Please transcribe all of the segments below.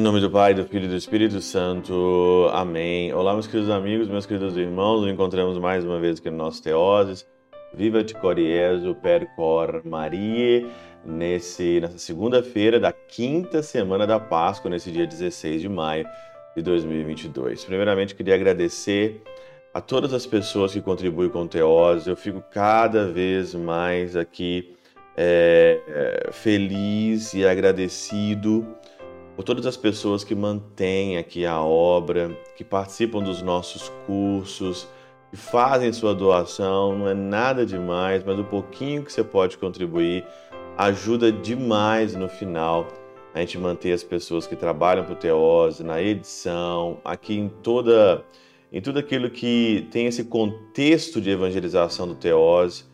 Em nome do Pai, do Filho e do Espírito Santo. Amém. Olá, meus queridos amigos, meus queridos irmãos. Nos encontramos mais uma vez aqui no nosso Teoses. Viva te Coriezo, per cor Maria, nesse, nessa segunda-feira da quinta semana da Páscoa, nesse dia 16 de maio de 2022. Primeiramente, queria agradecer a todas as pessoas que contribuem com o Teoses. Eu fico cada vez mais aqui é, é, feliz e agradecido por todas as pessoas que mantêm aqui a obra, que participam dos nossos cursos, que fazem sua doação. Não é nada demais, mas o pouquinho que você pode contribuir ajuda demais no final a gente manter as pessoas que trabalham para o Teose, na edição, aqui em toda em tudo aquilo que tem esse contexto de evangelização do Teose,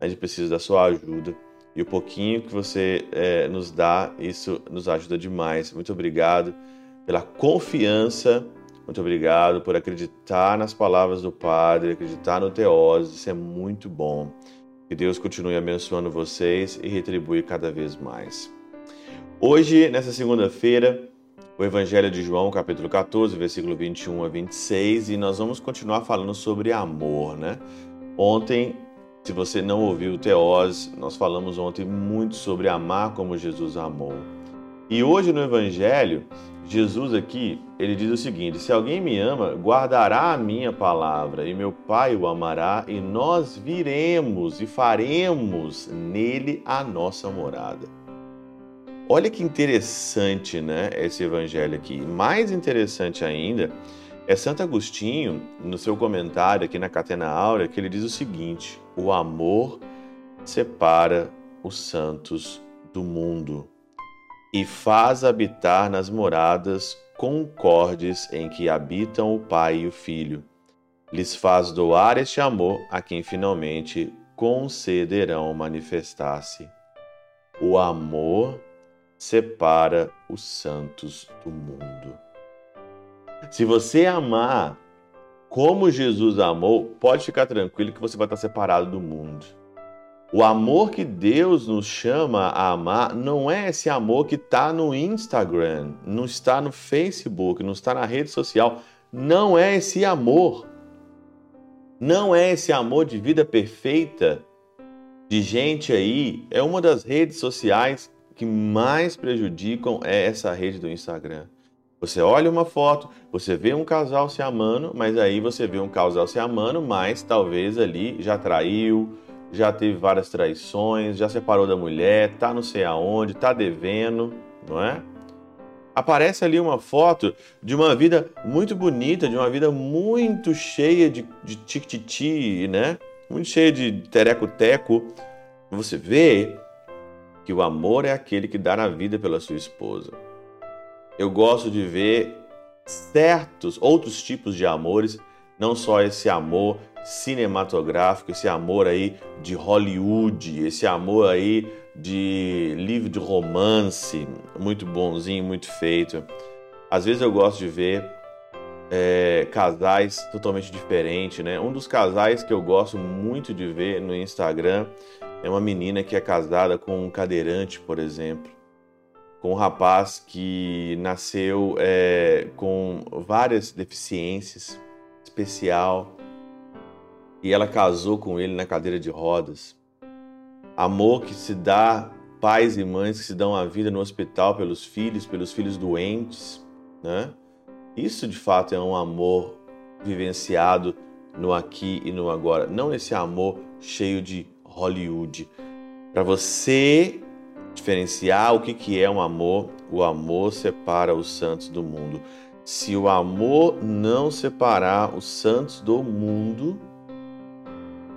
a gente precisa da sua ajuda. E o pouquinho que você é, nos dá, isso nos ajuda demais. Muito obrigado pela confiança, muito obrigado por acreditar nas palavras do Padre, acreditar no Teose, isso é muito bom. Que Deus continue abençoando vocês e retribui cada vez mais. Hoje, nessa segunda-feira, o Evangelho de João, capítulo 14, versículo 21 a 26, e nós vamos continuar falando sobre amor, né? Ontem se você não ouviu o Teós, nós falamos ontem muito sobre amar como Jesus amou. E hoje no Evangelho, Jesus aqui, ele diz o seguinte: Se alguém me ama, guardará a minha palavra, e meu Pai o amará, e nós viremos e faremos nele a nossa morada. Olha que interessante, né, esse evangelho aqui. Mais interessante ainda é Santo Agostinho, no seu comentário aqui na Catena Áurea, que ele diz o seguinte: o amor separa os santos do mundo e faz habitar nas moradas concordes em que habitam o Pai e o Filho. Lhes faz doar este amor a quem finalmente concederão manifestar-se. O amor separa os santos do mundo. Se você amar como Jesus amou, pode ficar tranquilo que você vai estar separado do mundo. O amor que Deus nos chama a amar não é esse amor que está no Instagram, não está no Facebook, não está na rede social. Não é esse amor. Não é esse amor de vida perfeita de gente aí. É uma das redes sociais que mais prejudicam é essa rede do Instagram. Você olha uma foto, você vê um casal se amando, mas aí você vê um casal se amando, mas talvez ali já traiu, já teve várias traições, já separou da mulher, tá não sei aonde, tá devendo, não é? Aparece ali uma foto de uma vida muito bonita, de uma vida muito cheia de, de tic né? Muito cheia de tereco-teco. Você vê que o amor é aquele que dá a vida pela sua esposa eu gosto de ver certos outros tipos de amores, não só esse amor cinematográfico, esse amor aí de Hollywood, esse amor aí de livro de romance, muito bonzinho, muito feito. Às vezes eu gosto de ver é, casais totalmente diferentes, né? Um dos casais que eu gosto muito de ver no Instagram é uma menina que é casada com um cadeirante, por exemplo com um rapaz que nasceu é, com várias deficiências, especial, e ela casou com ele na cadeira de rodas. Amor que se dá, pais e mães que se dão a vida no hospital pelos filhos, pelos filhos doentes, né? Isso de fato é um amor vivenciado no aqui e no agora, não esse amor cheio de Hollywood. Para você diferenciar o que, que é um amor. O amor separa os santos do mundo. Se o amor não separar os santos do mundo,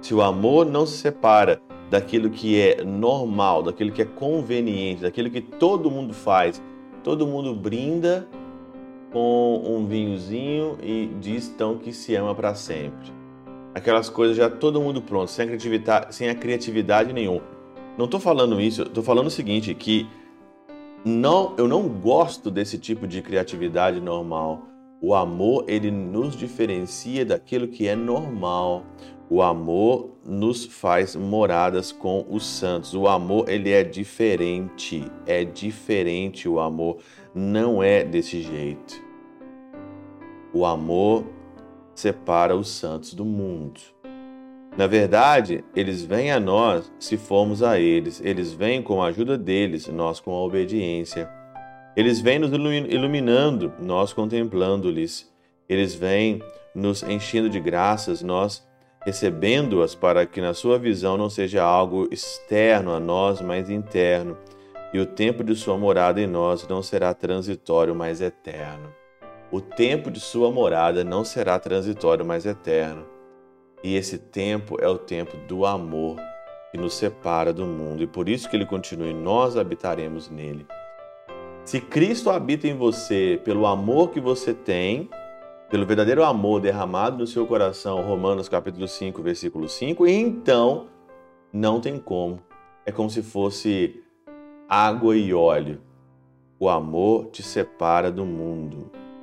se o amor não se separa daquilo que é normal, daquilo que é conveniente, daquilo que todo mundo faz, todo mundo brinda com um vinhozinho e diz então que se ama para sempre. Aquelas coisas já todo mundo pronto, sem a criatividade, sem a criatividade nenhuma. Não estou falando isso, estou falando o seguinte, que não, eu não gosto desse tipo de criatividade normal. O amor, ele nos diferencia daquilo que é normal. O amor nos faz moradas com os santos. O amor, ele é diferente. É diferente o amor. Não é desse jeito. O amor separa os santos do mundo. Na verdade, eles vêm a nós se formos a eles. Eles vêm com a ajuda deles, nós com a obediência. Eles vêm nos iluminando, nós contemplando-lhes. Eles vêm nos enchendo de graças, nós recebendo-as para que na sua visão não seja algo externo a nós, mas interno, e o tempo de sua morada em nós não será transitório, mas eterno. O tempo de sua morada não será transitório, mas eterno. E esse tempo é o tempo do amor que nos separa do mundo, e por isso que ele continua, e nós habitaremos nele. Se Cristo habita em você pelo amor que você tem, pelo verdadeiro amor derramado no seu coração, Romanos capítulo 5, versículo 5, então não tem como. É como se fosse água e óleo. O amor te separa do mundo